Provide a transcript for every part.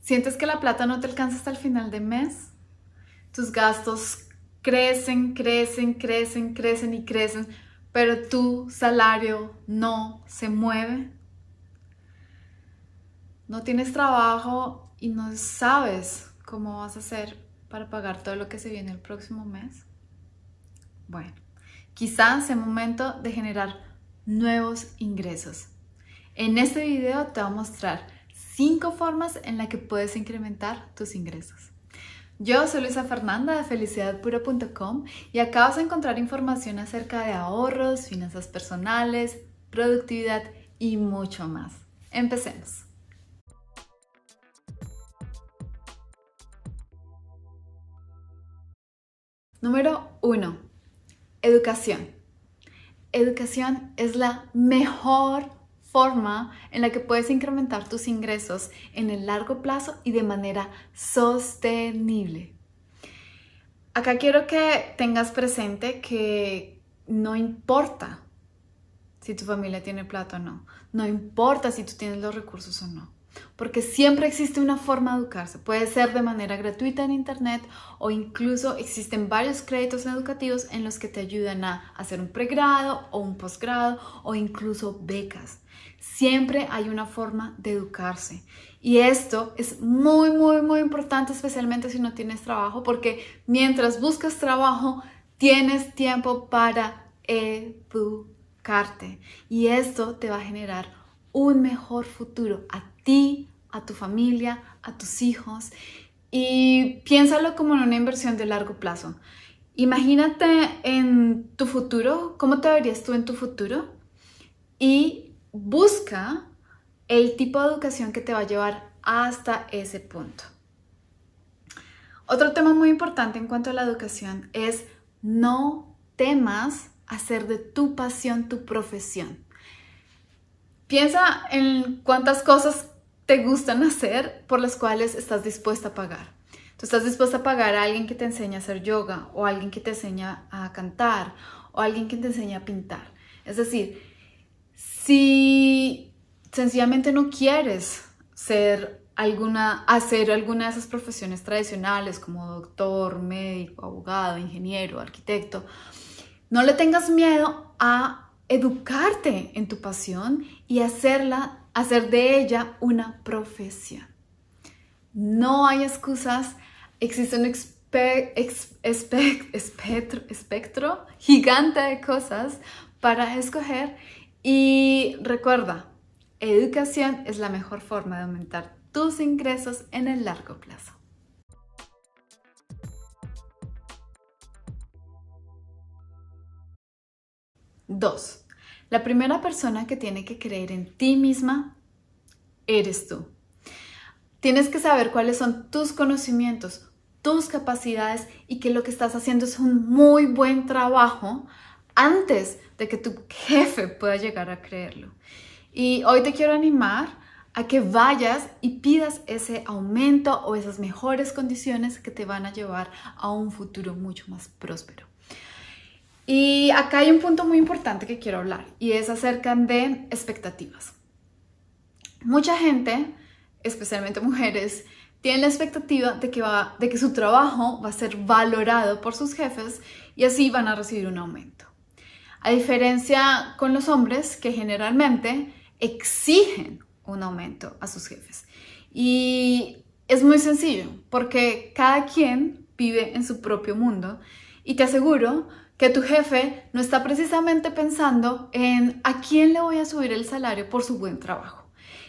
¿Sientes que la plata no te alcanza hasta el final de mes? Tus gastos crecen, crecen, crecen, crecen y crecen, pero tu salario no se mueve. No tienes trabajo y no sabes cómo vas a hacer para pagar todo lo que se viene el próximo mes. Bueno, quizás sea momento de generar nuevos ingresos. En este video te voy a mostrar 5 formas en las que puedes incrementar tus ingresos. Yo soy Luisa Fernanda de felicidadpura.com y acá vas a encontrar información acerca de ahorros, finanzas personales, productividad y mucho más. Empecemos. Número 1. Educación. Educación es la mejor forma en la que puedes incrementar tus ingresos en el largo plazo y de manera sostenible. Acá quiero que tengas presente que no importa si tu familia tiene plata o no, no importa si tú tienes los recursos o no, porque siempre existe una forma de educarse. Puede ser de manera gratuita en internet o incluso existen varios créditos educativos en los que te ayudan a hacer un pregrado o un posgrado o incluso becas. Siempre hay una forma de educarse. Y esto es muy, muy, muy importante, especialmente si no tienes trabajo, porque mientras buscas trabajo, tienes tiempo para educarte. Y esto te va a generar un mejor futuro a a tu familia, a tus hijos. Y piénsalo como en una inversión de largo plazo. Imagínate en tu futuro, cómo te verías tú en tu futuro y busca el tipo de educación que te va a llevar hasta ese punto. Otro tema muy importante en cuanto a la educación es no temas hacer de tu pasión tu profesión. Piensa en cuántas cosas te gustan hacer por las cuales estás dispuesta a pagar. Tú estás dispuesta a pagar a alguien que te enseña a hacer yoga o a alguien que te enseña a cantar o a alguien que te enseña a pintar. Es decir, si sencillamente no quieres ser alguna, hacer alguna de esas profesiones tradicionales como doctor, médico, abogado, ingeniero, arquitecto, no le tengas miedo a educarte en tu pasión y hacerla, hacer de ella una profesión. No hay excusas, existe un espectro, espectro gigante de cosas para escoger y recuerda, educación es la mejor forma de aumentar tus ingresos en el largo plazo. Dos, la primera persona que tiene que creer en ti misma eres tú. Tienes que saber cuáles son tus conocimientos, tus capacidades y que lo que estás haciendo es un muy buen trabajo antes de que tu jefe pueda llegar a creerlo. Y hoy te quiero animar a que vayas y pidas ese aumento o esas mejores condiciones que te van a llevar a un futuro mucho más próspero. Y acá hay un punto muy importante que quiero hablar y es acerca de expectativas. Mucha gente, especialmente mujeres, tienen la expectativa de que, va, de que su trabajo va a ser valorado por sus jefes y así van a recibir un aumento. A diferencia con los hombres que generalmente exigen un aumento a sus jefes. Y es muy sencillo, porque cada quien vive en su propio mundo y te aseguro que tu jefe no está precisamente pensando en a quién le voy a subir el salario por su buen trabajo.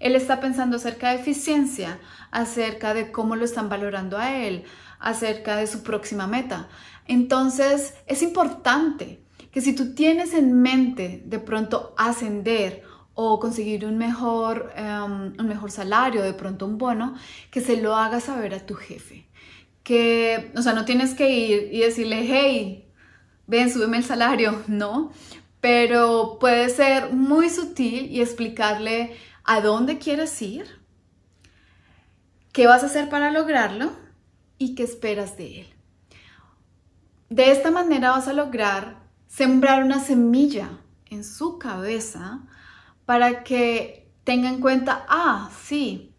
Él está pensando acerca de eficiencia, acerca de cómo lo están valorando a él, acerca de su próxima meta. Entonces es importante que si tú tienes en mente de pronto ascender o conseguir un mejor, em, un mejor salario, de pronto un bono, que se lo hagas saber a tu jefe. Que, o sea, no tienes que ir y decirle, hey, ven, súbeme el salario, no. Pero puede ser muy sutil y explicarle a dónde quieres ir, qué vas a hacer para lograrlo y qué esperas de él. De esta manera vas a lograr sembrar una semilla en su cabeza para que tenga en cuenta, ah, sí,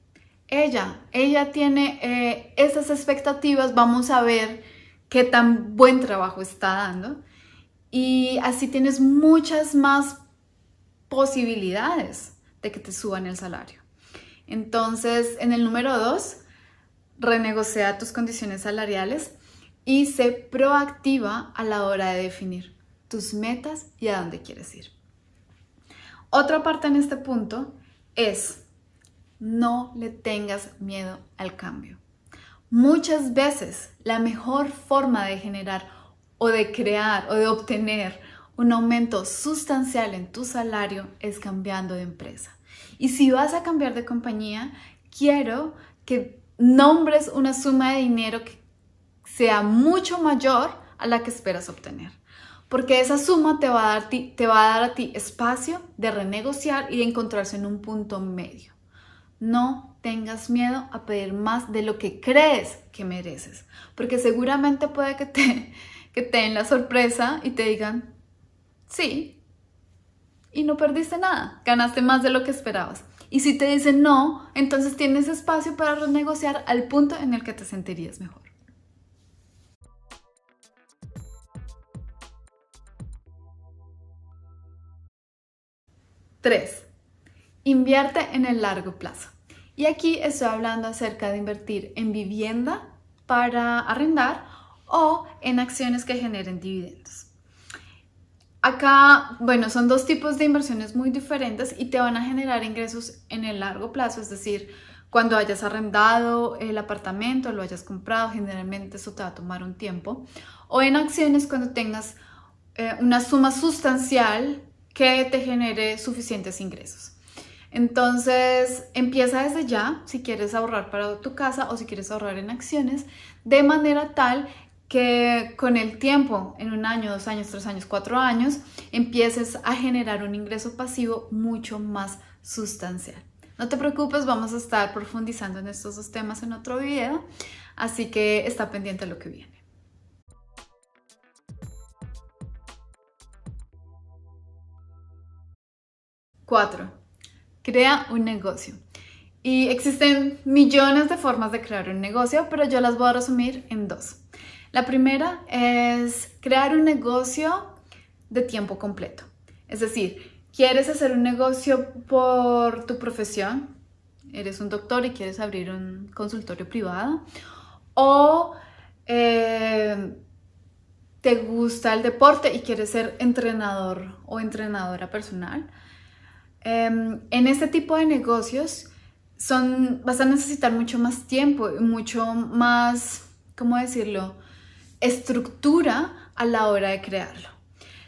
ella, ella tiene eh, esas expectativas, vamos a ver qué tan buen trabajo está dando y así tienes muchas más posibilidades de que te suban el salario. Entonces, en el número dos, renegocia tus condiciones salariales y sé proactiva a la hora de definir tus metas y a dónde quieres ir. Otra parte en este punto es no le tengas miedo al cambio. Muchas veces la mejor forma de generar o de crear o de obtener un aumento sustancial en tu salario es cambiando de empresa. Y si vas a cambiar de compañía, quiero que nombres una suma de dinero que sea mucho mayor a la que esperas obtener. Porque esa suma te va a dar, te va a, dar a ti espacio de renegociar y de encontrarse en un punto medio. No tengas miedo a pedir más de lo que crees que mereces, porque seguramente puede que te, que te den la sorpresa y te digan, sí, y no perdiste nada, ganaste más de lo que esperabas. Y si te dicen no, entonces tienes espacio para renegociar al punto en el que te sentirías mejor. Tres, Invierte en el largo plazo. Y aquí estoy hablando acerca de invertir en vivienda para arrendar o en acciones que generen dividendos. Acá, bueno, son dos tipos de inversiones muy diferentes y te van a generar ingresos en el largo plazo, es decir, cuando hayas arrendado el apartamento, lo hayas comprado, generalmente eso te va a tomar un tiempo, o en acciones cuando tengas eh, una suma sustancial que te genere suficientes ingresos. Entonces, empieza desde ya si quieres ahorrar para tu casa o si quieres ahorrar en acciones, de manera tal que con el tiempo, en un año, dos años, tres años, cuatro años, empieces a generar un ingreso pasivo mucho más sustancial. No te preocupes, vamos a estar profundizando en estos dos temas en otro video, así que está pendiente lo que viene. 4 crea un negocio. Y existen millones de formas de crear un negocio, pero yo las voy a resumir en dos. La primera es crear un negocio de tiempo completo. Es decir, quieres hacer un negocio por tu profesión, eres un doctor y quieres abrir un consultorio privado, o eh, te gusta el deporte y quieres ser entrenador o entrenadora personal Em, en este tipo de negocios son, vas a necesitar mucho más tiempo y mucho más, ¿cómo decirlo?, estructura a la hora de crearlo.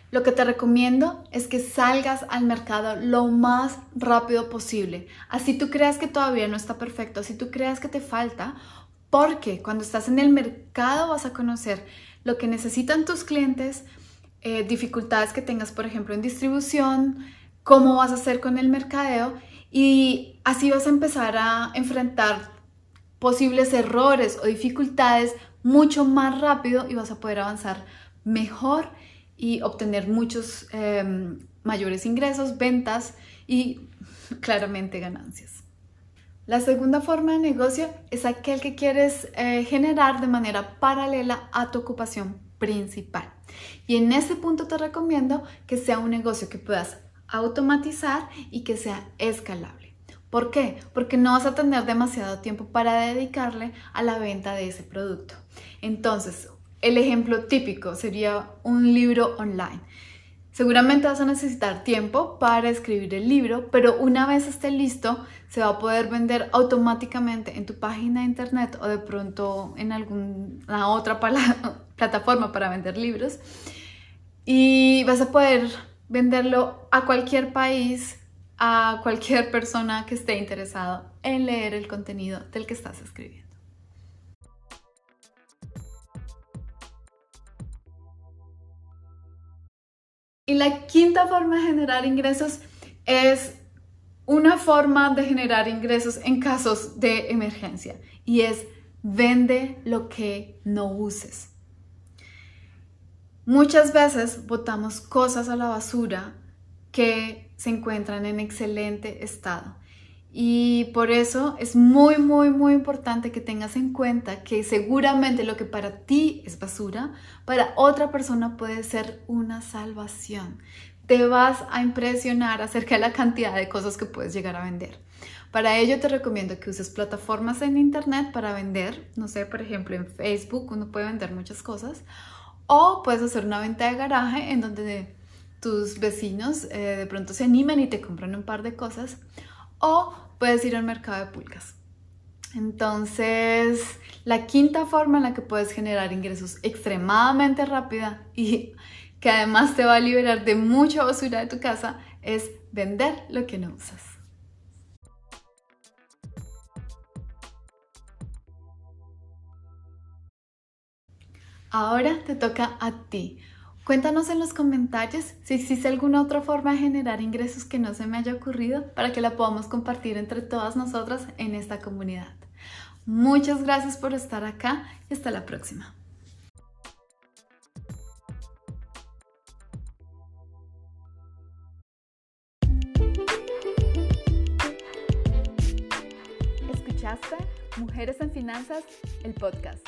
Lo que te recomiendo es que salgas al mercado lo más rápido posible. Así tú creas que todavía no está perfecto, así tú creas que te falta, porque cuando estás en el mercado vas a conocer lo que necesitan tus clientes, eh, dificultades que tengas, por ejemplo, en distribución, cómo vas a hacer con el mercadeo y así vas a empezar a enfrentar posibles errores o dificultades mucho más rápido y vas a poder avanzar mejor y obtener muchos em, mayores ingresos, ventas y claramente ganancias. La segunda forma de negocio es aquel que quieres eh, generar de manera paralela a tu ocupación principal. Y en ese punto te recomiendo que sea un negocio que puedas automatizar y que sea escalable. ¿Por qué? Porque no vas a tener demasiado tiempo para dedicarle a la venta de ese producto. Entonces, el ejemplo típico sería un libro online. Seguramente vas a necesitar tiempo para escribir el libro, pero una vez esté listo, se va a poder vender automáticamente en tu página de internet o de pronto en alguna otra plataforma para vender libros. Y vas a poder venderlo a cualquier país, a cualquier persona que esté interesado en leer el contenido del que estás escribiendo. Y la quinta forma de generar ingresos es una forma de generar ingresos en casos de emergencia y es vende lo que no uses. Muchas veces botamos cosas a la basura que se encuentran en excelente estado Y por eso es muy, muy, muy importante que tengas en cuenta que seguramente lo que para ti es basura, para otra persona puede ser una salvación. Te vas a impresionar acerca de la cantidad de cosas que puedes llegar a vender. Para ello te recomiendo que uses plataformas en internet para vender, no sé, por ejemplo en Facebook uno puede vender muchas cosas, o puedes hacer una venta de garaje en donde tus vecinos eh, de pronto se animan y te compran un par de cosas, o puedes ir al mercado de pulgas. Entonces, la quinta forma en la que puedes generar ingresos extremadamente rápida y que además te va a liberar de mucha basura de tu casa es vender lo que no usas. Ahora te toca a ti. Cuéntanos en los comentarios si existe alguna otra forma de generar ingresos que no se me haya ocurrido para que la podamos compartir entre todas nosotras en esta comunidad. Muchas gracias por estar acá y hasta la próxima. ¿Escuchaste Mujeres en Finanzas, el podcast?